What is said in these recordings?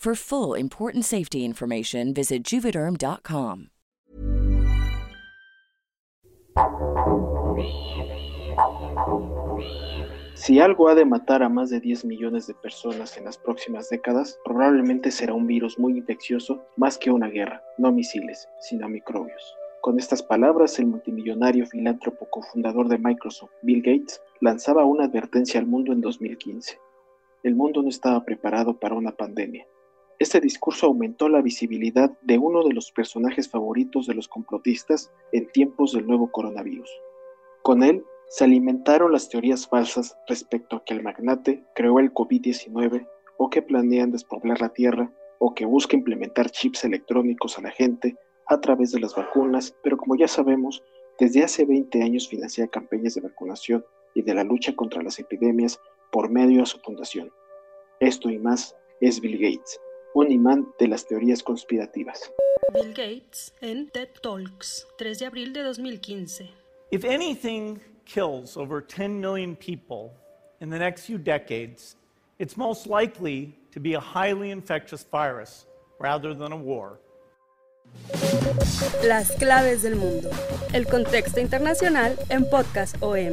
For full important safety information, visit juvederm.com. Si algo ha de matar a más de 10 millones de personas en las próximas décadas, probablemente será un virus muy infeccioso más que una guerra, no misiles, sino microbios. Con estas palabras, el multimillonario filántropo cofundador de Microsoft, Bill Gates, lanzaba una advertencia al mundo en 2015. El mundo no estaba preparado para una pandemia. Este discurso aumentó la visibilidad de uno de los personajes favoritos de los complotistas en tiempos del nuevo coronavirus. Con él se alimentaron las teorías falsas respecto a que el magnate creó el COVID-19 o que planean despoblar la Tierra o que busca implementar chips electrónicos a la gente a través de las vacunas, pero como ya sabemos, desde hace 20 años financia campañas de vacunación y de la lucha contra las epidemias por medio de su fundación. Esto y más es Bill Gates, un imán de las teorías conspirativas. Bill Gates en TED Talks, 3 de abril de 2015. If anything kills over 10 million people in the next few decades, it's most likely to be a highly infectious virus rather than a war. Las claves del mundo. El contexto internacional en Podcast OM.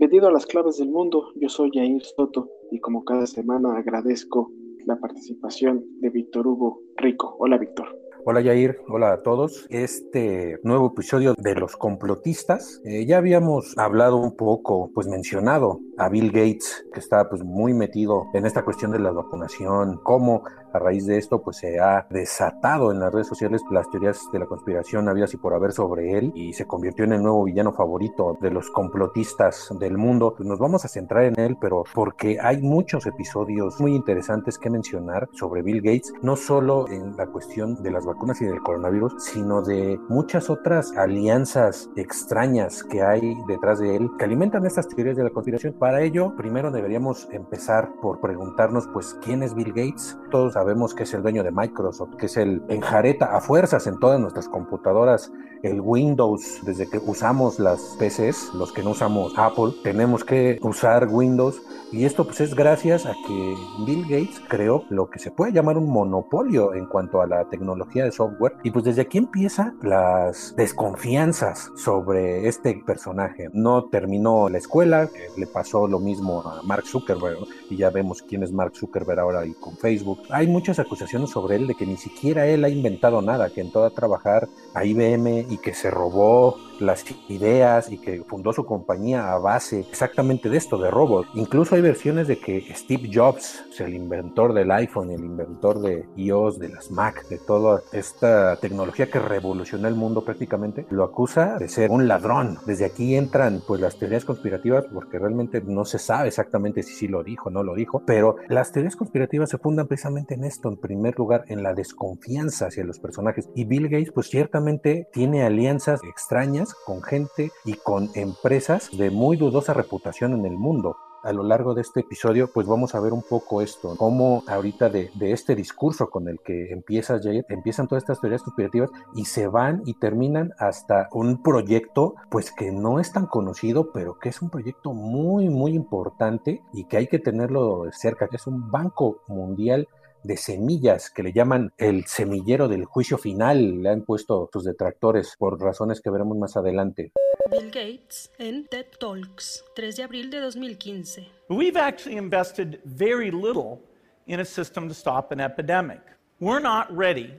Bienvenido a las claves del mundo, yo soy Jair Soto y como cada semana agradezco la participación de Víctor Hugo Rico. Hola Víctor. Hola Yair, hola a todos. Este nuevo episodio de los complotistas, eh, ya habíamos hablado un poco, pues mencionado a Bill Gates, que está pues muy metido en esta cuestión de la vacunación, cómo a raíz de esto pues se ha desatado en las redes sociales las teorías de la conspiración habidas y por haber sobre él y se convirtió en el nuevo villano favorito de los complotistas del mundo. Pues nos vamos a centrar en él, pero porque hay muchos episodios muy interesantes que mencionar sobre Bill Gates, no solo en la cuestión de las vacunas y del coronavirus, sino de muchas otras alianzas extrañas que hay detrás de él que alimentan estas teorías de la conspiración. Para ello, primero deberíamos empezar por preguntarnos, pues, ¿quién es Bill Gates? Todos sabemos que es el dueño de Microsoft, que es el enjareta a fuerzas en todas nuestras computadoras, el Windows, desde que usamos las PCs, los que no usamos Apple, tenemos que usar Windows y esto pues es gracias a que Bill Gates creó lo que se puede llamar un monopolio en cuanto a la tecnología de software. Y pues desde aquí empieza las desconfianzas sobre este personaje. No terminó la escuela, le pasó lo mismo a Mark Zuckerberg y ya vemos quién es Mark Zuckerberg ahora y con Facebook. Hay muchas acusaciones sobre él de que ni siquiera él ha inventado nada, que entró a trabajar a IBM y que se robó las ideas y que fundó su compañía a base exactamente de esto, de robots. Incluso hay versiones de que Steve Jobs, el inventor del iPhone, el inventor de iOS, de las Mac, de toda esta tecnología que revolucionó el mundo prácticamente, lo acusa de ser un ladrón. Desde aquí entran pues las teorías conspirativas porque realmente no se sabe exactamente si sí lo dijo o no lo dijo, pero las teorías conspirativas se fundan precisamente en esto, en primer lugar, en la desconfianza hacia los personajes. Y Bill Gates pues ciertamente tiene alianzas extrañas con gente y con empresas de muy dudosa reputación en el mundo. A lo largo de este episodio, pues vamos a ver un poco esto, cómo ahorita de, este discurso con el que empiezas, Jair, empiezan todas estas teorías conspirativas y se van y terminan hasta un proyecto, pues que no es tan conocido, pero que es un proyecto muy, muy importante y que hay que tenerlo cerca, que es un banco mundial de semillas que le llaman el semillero del juicio final. Le han puesto sus detractores por razones que veremos más adelante. Bill Gates en TED Talks, 3 de abril de 2015. We've actually invested very little in a system to stop an epidemic. We're not ready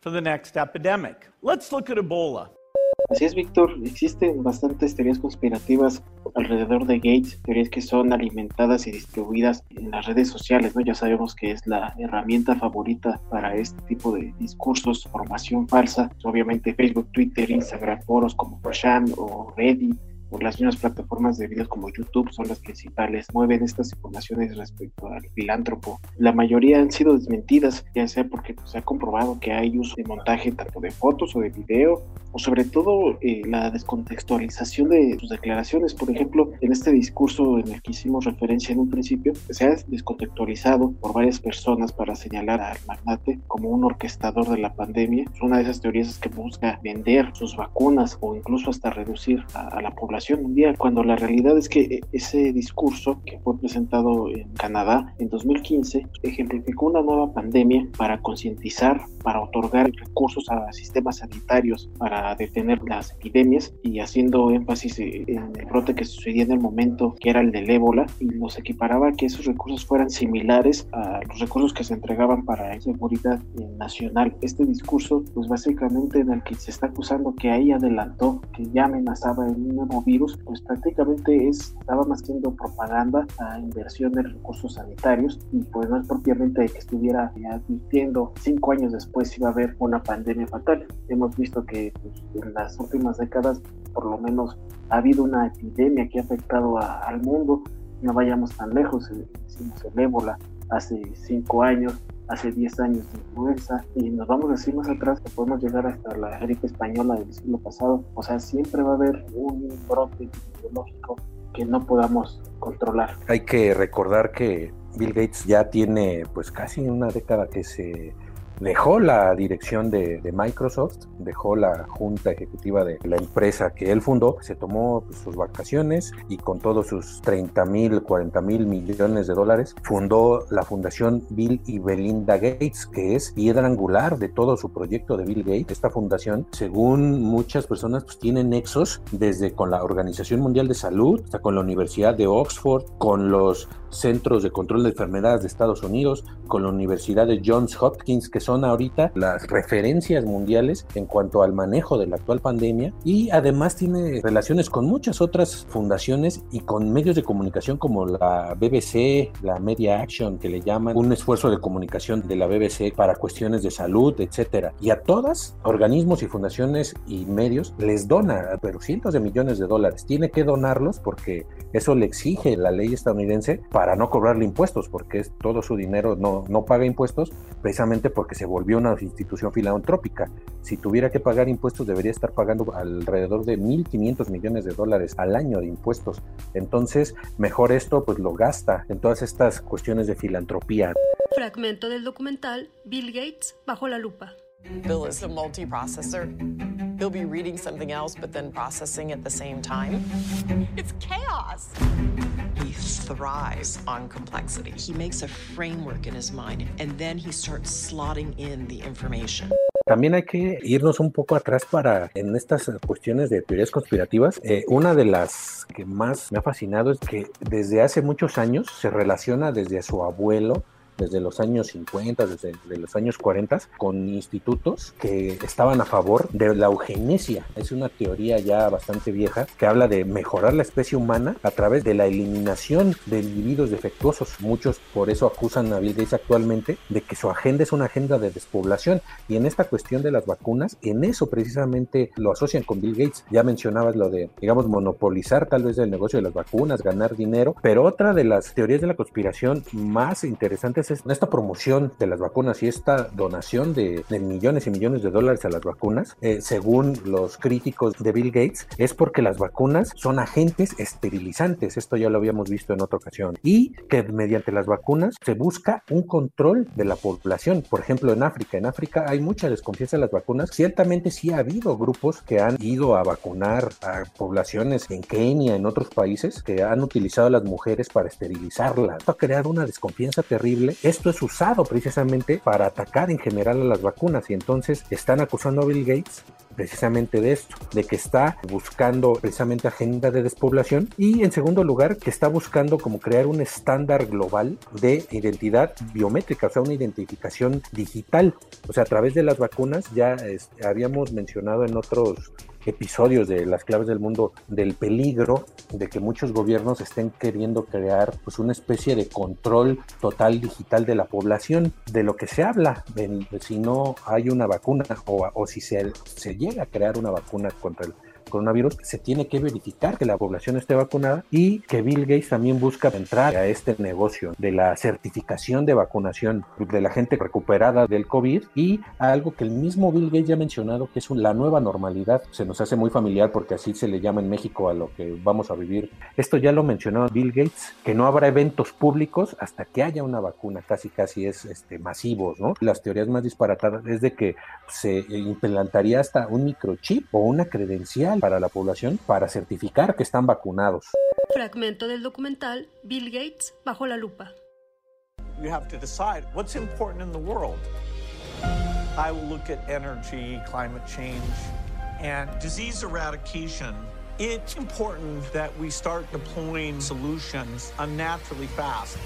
for the next epidemic. Let's look at Ebola. Así es, Víctor. Existen bastantes teorías conspirativas alrededor de Gates, teorías que son alimentadas y distribuidas en las redes sociales, ¿no? Ya sabemos que es la herramienta favorita para este tipo de discursos, formación falsa. Obviamente Facebook, Twitter, Instagram, foros como Persham o Reddit por las mismas plataformas de videos como YouTube son las principales, mueven estas informaciones respecto al filántropo. La mayoría han sido desmentidas, ya sea porque pues, se ha comprobado que hay uso de montaje tanto de fotos o de video, o sobre todo eh, la descontextualización de sus declaraciones. Por ejemplo, en este discurso en el que hicimos referencia en un principio, se ha descontextualizado por varias personas para señalar al magnate como un orquestador de la pandemia. Es una de esas teorías que busca vender sus vacunas o incluso hasta reducir a la población mundial, cuando la realidad es que e, ese discurso que fue presentado en Canadá en 2015 ejemplificó una nueva pandemia para concientizar, para otorgar recursos a sistemas sanitarios para detener las epidemias y haciendo énfasis en el brote que sucedía en el momento que era el del ébola y nos equiparaba que esos recursos fueran similares a los recursos que se entregaban para seguridad nacional. Este discurso, pues básicamente en el que se está acusando que ahí adelantó que ya amenazaba el nuevo virus, pues prácticamente es, estaba más siendo propaganda a inversión en recursos sanitarios y pues no es propiamente que estuviera advirtiendo cinco años después iba a haber una pandemia fatal. Hemos visto que pues, en las últimas décadas por lo menos ha habido una epidemia que ha afectado al mundo. No vayamos tan lejos, eh, decimos el ébola hace cinco años, hace 10 años de influenza y nos vamos a decir más atrás que podemos llegar hasta la gripe española del siglo pasado. O sea, siempre va a haber un brote epidemiológico que no podamos controlar. Hay que recordar que Bill Gates ya tiene pues casi una década que se dejó la dirección de, Microsoft, dejó la junta ejecutiva de la empresa que él fundó, se tomó pues, sus vacaciones y con todos sus 30 mil, 40 mil millones de dólares, fundó la fundación Bill y Belinda Gates, que es piedra angular de todo su proyecto de Bill Gates. Esta fundación, según muchas personas, pues tiene nexos desde con la Organización Mundial de Salud, hasta con la Universidad de Oxford, con los Centros de Control de Enfermedades de Estados Unidos, con la Universidad de Johns Hopkins, que son ahorita las referencias mundiales en cuanto al manejo de la actual pandemia y además tiene relaciones con muchas otras fundaciones y con medios de comunicación como la BBC, la Media Action, que le llaman un esfuerzo de comunicación de la BBC para cuestiones de salud, etcétera. Y a todas, organismos y fundaciones y medios les dona, pero cientos de millones de dólares. Tiene que donarlos porque eso le exige la ley estadounidense para no cobrarle impuestos, porque es, todo su dinero no, no paga impuestos, precisamente porque se volvió una institución filantrópica. Si tuviera que pagar impuestos, debería estar pagando alrededor de 1.500 millones de dólares al año de impuestos. Entonces, mejor esto pues lo gasta en todas estas cuestiones de filantropía. Fragmento del documental Bill Gates bajo la lupa. Bill is a multiprocessor. He'll be reading something else but then processing at the same time. It's chaos. He thrives on complexity. He makes a framework in his mind and then he starts slotting in the information. También hay que irnos un poco atrás para en estas cuestiones de teorías conspirativas. Eh, una de las que más me ha fascinado es que desde hace muchos años se relaciona desde su abuelo desde los años 50, desde los años 40, con institutos que estaban a favor de la eugenesia. Es una teoría ya bastante vieja que habla de mejorar la especie humana a través de la eliminación de individuos defectuosos. Muchos por eso acusan a Bill Gates actualmente de que su agenda es una agenda de despoblación. Y en esta cuestión de las vacunas, en eso precisamente lo asocian con Bill Gates. Ya mencionabas lo de, digamos, monopolizar tal vez el negocio de las vacunas, ganar dinero. Pero otra de las teorías de la conspiración más interesantes esta promoción de las vacunas y esta donación de, millones y millones de dólares a las vacunas, eh, según los críticos de Bill Gates, es porque las vacunas son agentes esterilizantes. Esto ya lo habíamos visto en otra ocasión. Y que mediante las vacunas se busca un control de la población. Por ejemplo, en África. En África hay mucha desconfianza de las vacunas. Ciertamente sí ha habido grupos que han ido a vacunar a poblaciones en Kenia, en otros países, que han utilizado a las mujeres para esterilizarlas. Esto ha creado una desconfianza terrible esto es usado precisamente para atacar en general a las vacunas y entonces están acusando a Bill Gates precisamente de esto, de que está buscando precisamente agenda de despoblación y en segundo lugar que está buscando como crear un estándar global de identidad biométrica, o sea, una identificación digital. O sea, a través de las vacunas ya habíamos mencionado en otros episodios de las claves del mundo del peligro de que muchos gobiernos estén queriendo crear pues una especie de control total digital de la población de lo que se habla si no hay una vacuna o, o si se, se llega a crear una vacuna contra el coronavirus, se tiene que verificar que la población esté vacunada y que Bill Gates también busca entrar a este negocio de la certificación de vacunación de la gente recuperada del COVID y algo que el mismo Bill Gates ya ha mencionado que es la nueva normalidad. Se nos hace muy familiar porque así se le llama en México a lo que vamos a vivir. Esto ya lo mencionó Bill Gates, que no habrá eventos públicos hasta que haya una vacuna, casi casi es este, masivos, ¿no? Las teorías más disparatadas es de que se implantaría hasta un microchip o una credencial para la población para certificar que están vacunados. Fragmento del documental Bill Gates bajo la lupa. You have to decide what's important in the world. I will look at energy, climate change, and disease eradication. It's important that we start deploying solutions unnaturally fast.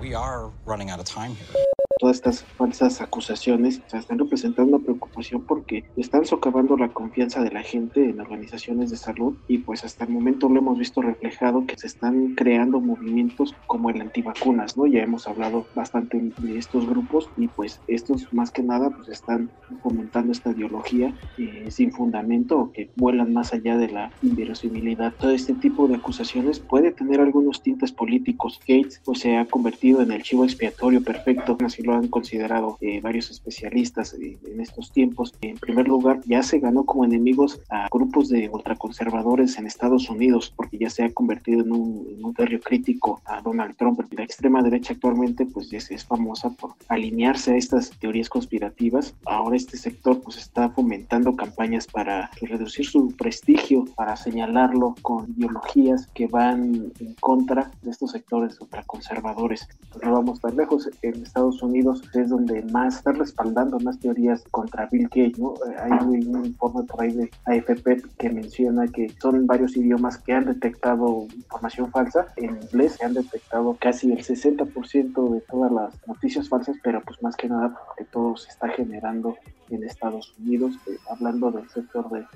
We are running out of time here todas estas falsas acusaciones están representando preocupación porque están socavando la confianza de la gente en organizaciones de salud y pues hasta el momento lo hemos visto reflejado que se están creando movimientos como el antivacunas, ¿no? Ya hemos hablado bastante de estos grupos y pues estos más que nada pues están fomentando esta ideología eh, sin fundamento o que vuelan más allá de la inverosimilidad. Todo este tipo de acusaciones puede tener algunos tintes políticos. Gates pues se ha convertido en el chivo expiatorio perfecto, así lo han considerado eh, varios especialistas eh, en estos tiempos. En primer lugar, ya se ganó como enemigos a grupos de ultraconservadores en Estados Unidos, porque ya se ha convertido en un, en crítico a Donald Trump. La extrema derecha actualmente pues es, es famosa por alinearse a estas teorías conspirativas. Ahora este sector pues está fomentando campañas para reducir su prestigio, para señalarlo con ideologías que van en contra de estos sectores ultraconservadores. No vamos tan lejos. En Estados Unidos es donde más está respaldando más teorías contra Bill Gates, ¿no? Eh, hay un informe por ahí de AFP que menciona que son varios idiomas que han detectado información falsa. En inglés se han detectado casi el 60% de todas las noticias falsas, pero pues más que nada porque todo se está generando en Estados Unidos, eh, hablando del sector de,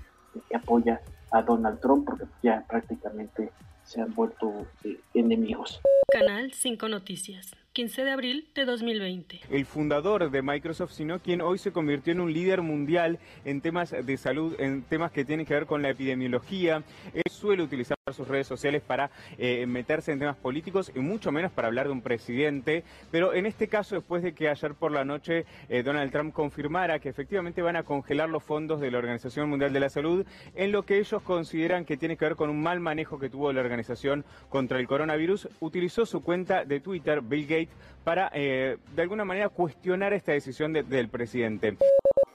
que apoya a Donald Trump, porque ya prácticamente se han vuelto eh, enemigos. Canal 5 Noticias. 15 de abril de 2020. El fundador de Microsoft, sino quien hoy se convirtió en un líder mundial en temas de salud, en temas que tienen que ver con la epidemiología. Él suele utilizar sus redes sociales para eh, meterse en temas políticos y mucho menos para hablar de un presidente. Pero en este caso, después de que ayer por la noche eh, Donald Trump confirmara que efectivamente van a congelar los fondos de la Organización Mundial de la Salud en lo que ellos consideran que tiene que ver con un mal manejo que tuvo la organización contra el coronavirus, utilizó su cuenta de Twitter, Bill Gates, para, eh, de alguna manera, cuestionar esta decisión del presidente.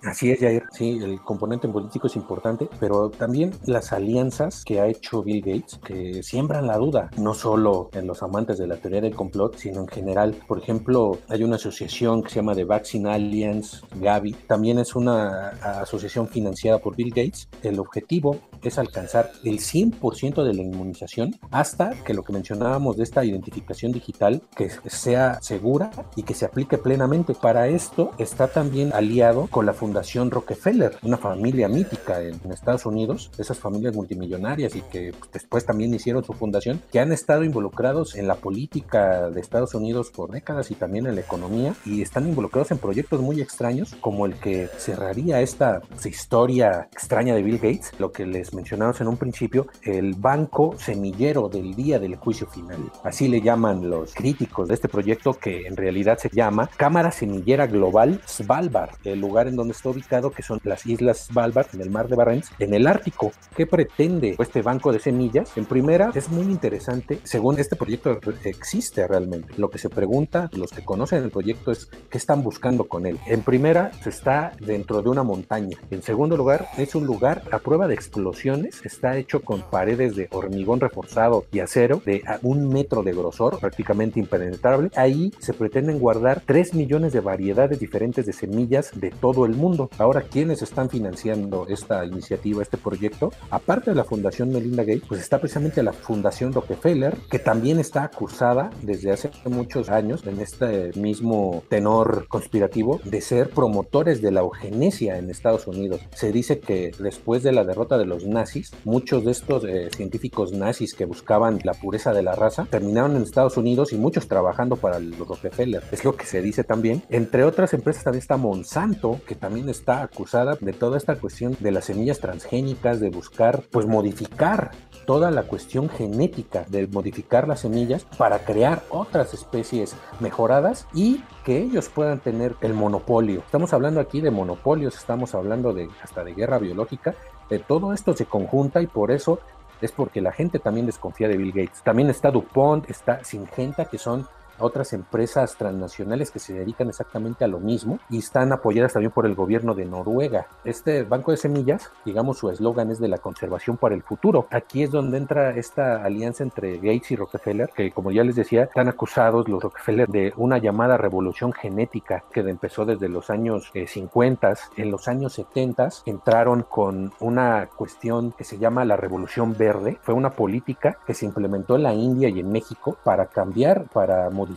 Así es, Jair. Sí, el componente político es importante, pero también las alianzas que ha hecho Bill Gates, que siembran la duda, no solo en los amantes de la teoría del complot, sino en general. Por ejemplo, hay una asociación que se llama The Vaccine Alliance, Gavi, también es una asociación financiada por Bill Gates. El objetivo es alcanzar el 100% de la inmunización hasta que lo que mencionábamos de esta identificación digital, que sea segura y que se aplique plenamente. Para esto está también aliado con la Fundación Fundación Rockefeller, una familia mítica en, Estados Unidos, esas familias multimillonarias y que pues, después también hicieron su fundación, que han estado involucrados en la política de Estados Unidos por décadas y también en la economía y están involucrados en proyectos muy extraños como el que cerraría esta pues, historia extraña de Bill Gates, lo que les mencionamos en un principio, el banco semillero del día del juicio final. Así le llaman los críticos de este proyecto que en realidad se llama Cámara Semillera Global Svalbard, el lugar en donde está ubicado, que son las Islas Svalbard, en el mar de Barents, en el Ártico. ¿Qué pretende este banco de semillas? En primera, es muy interesante, según este proyecto existe realmente. Lo que se pregunta, los que conocen el proyecto, es qué están buscando con él. En primera, se está dentro de una montaña. En segundo lugar, es un lugar a prueba de explosión proporciones, está hecho con paredes de hormigón reforzado y acero de un metro de grosor, prácticamente impenetrable. Ahí se pretenden guardar 3 millones de variedades diferentes de semillas de todo el mundo. Ahora, ¿quiénes están financiando esta iniciativa, este proyecto? Aparte de la Fundación Melinda Gates, pues está precisamente la Fundación Rockefeller, que también está acusada desde hace muchos años en este mismo tenor conspirativo de ser promotores de la eugenesia en Estados Unidos. Se dice que después de la derrota de los nazis, muchos de estos eh, científicos nazis que buscaban la pureza de la raza terminaron en Estados Unidos y muchos trabajando para los Rockefeller. Es lo que se dice también. Entre otras empresas también está Monsanto, que también está acusada de toda esta cuestión de las semillas transgénicas, de buscar, pues modificar toda la cuestión genética, de modificar las semillas para crear otras especies mejoradas y que ellos puedan tener el monopolio. Estamos hablando aquí de monopolios, estamos hablando de hasta de guerra biológica. De todo esto se conjunta y por eso es porque la gente también desconfía de Bill Gates. También está DuPont, está Syngenta, que son otras empresas transnacionales que se dedican exactamente a lo mismo y están apoyadas también por el gobierno de Noruega. Este banco de semillas, digamos, su eslogan es de la conservación para el futuro. Aquí es donde entra esta alianza entre Gates y Rockefeller, que como ya les decía, están acusados los Rockefeller de una llamada revolución genética que empezó desde los años 50. Eh, en los años 70 entraron con una cuestión que se llama la revolución verde. Fue una política que se implementó en la India y en México para cambiar, para modificar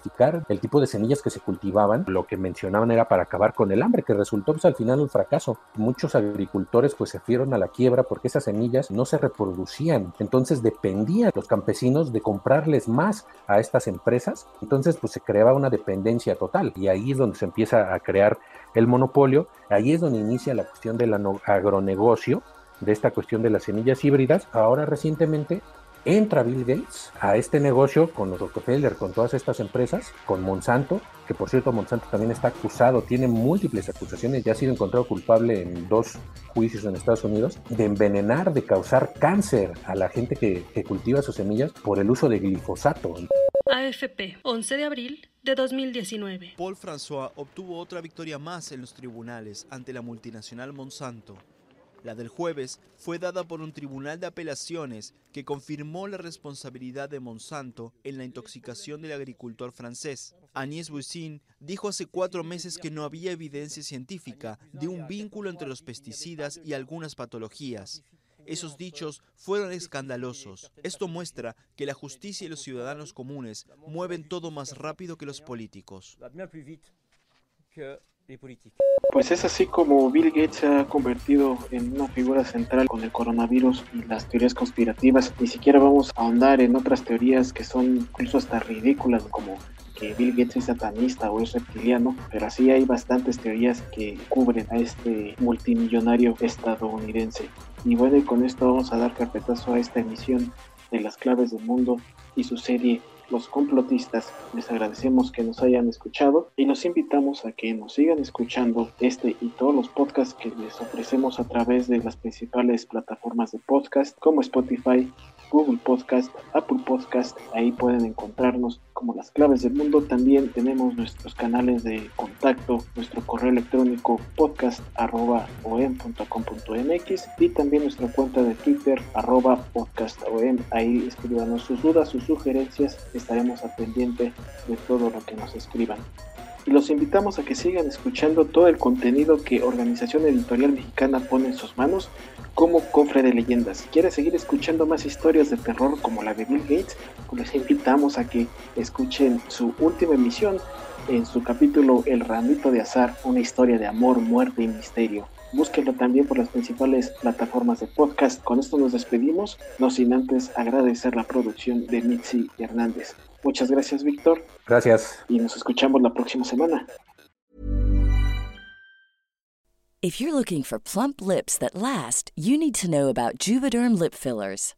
el tipo de semillas que se cultivaban. Lo que mencionaban era para acabar con el hambre, que resultó pues, al final un fracaso. Muchos agricultores pues se fueron a la quiebra porque esas semillas no se reproducían. Entonces dependían los campesinos de comprarles más a estas empresas. Entonces pues se creaba una dependencia total y ahí es donde se empieza a crear el monopolio. Ahí es donde inicia la cuestión del agronegocio de esta cuestión de las semillas híbridas. Ahora recientemente entra Bill Gates a este negocio con los Rockefeller, con todas estas empresas, con Monsanto, que por cierto Monsanto también está acusado, tiene múltiples acusaciones, ya ha sido encontrado culpable en dos juicios en Estados Unidos, de envenenar, de causar cáncer a la gente que, que cultiva sus semillas por el uso de glifosato. AFP, 11 de abril de 2019. Paul François obtuvo otra victoria más en los tribunales ante la multinacional Monsanto. La del jueves fue dada por un tribunal de apelaciones que confirmó la responsabilidad de Monsanto en la intoxicación del agricultor francés. Agnès Buzyn dijo hace cuatro meses que no había evidencia científica de un vínculo entre los pesticidas y algunas patologías. Esos dichos fueron escandalosos. Esto muestra que la justicia y los ciudadanos comunes mueven todo más rápido que los políticos. Pues es así como Bill Gates se ha convertido en una figura central con el coronavirus y las teorías conspirativas. Ni siquiera vamos a ahondar en otras teorías que son incluso hasta ridículas, como que Bill Gates es satanista o es reptiliano, pero así hay bastantes teorías que cubren a este multimillonario estadounidense. Y bueno, y con esto vamos a dar carpetazo a esta emisión de las claves del mundo y su serie los complotistas. Les agradecemos que nos hayan escuchado y los invitamos a que nos sigan escuchando este y todos los podcasts que les ofrecemos a través de las principales plataformas de podcast como Spotify, Google Podcast, Apple Podcast. Ahí pueden encontrarnos como las claves del mundo. También tenemos nuestros canales de contacto, nuestro correo electrónico podcast.om.com.mx y también nuestra cuenta de Twitter arroba podcastom. Ahí escribanos sus dudas, sus sugerencias. Estaremos al pendiente de todo lo que nos escriban y los invitamos a que sigan escuchando todo el contenido que Organización Editorial Mexicana pone en sus manos como cofre de leyendas. Si quieres seguir escuchando más historias de terror como la de Bill Gates, pues les invitamos a que escuchen su última emisión en su capítulo El Ramito de Azar, una historia de amor, muerte y misterio. Búsquenlo también por las principales plataformas de podcast. Con esto nos despedimos, no sin antes agradecer la producción de Mitzi Hernández. Muchas gracias, Víctor. Gracias. Y nos escuchamos la próxima semana. If you're looking for plump lips that last, you need to know about Juvederm lip fillers.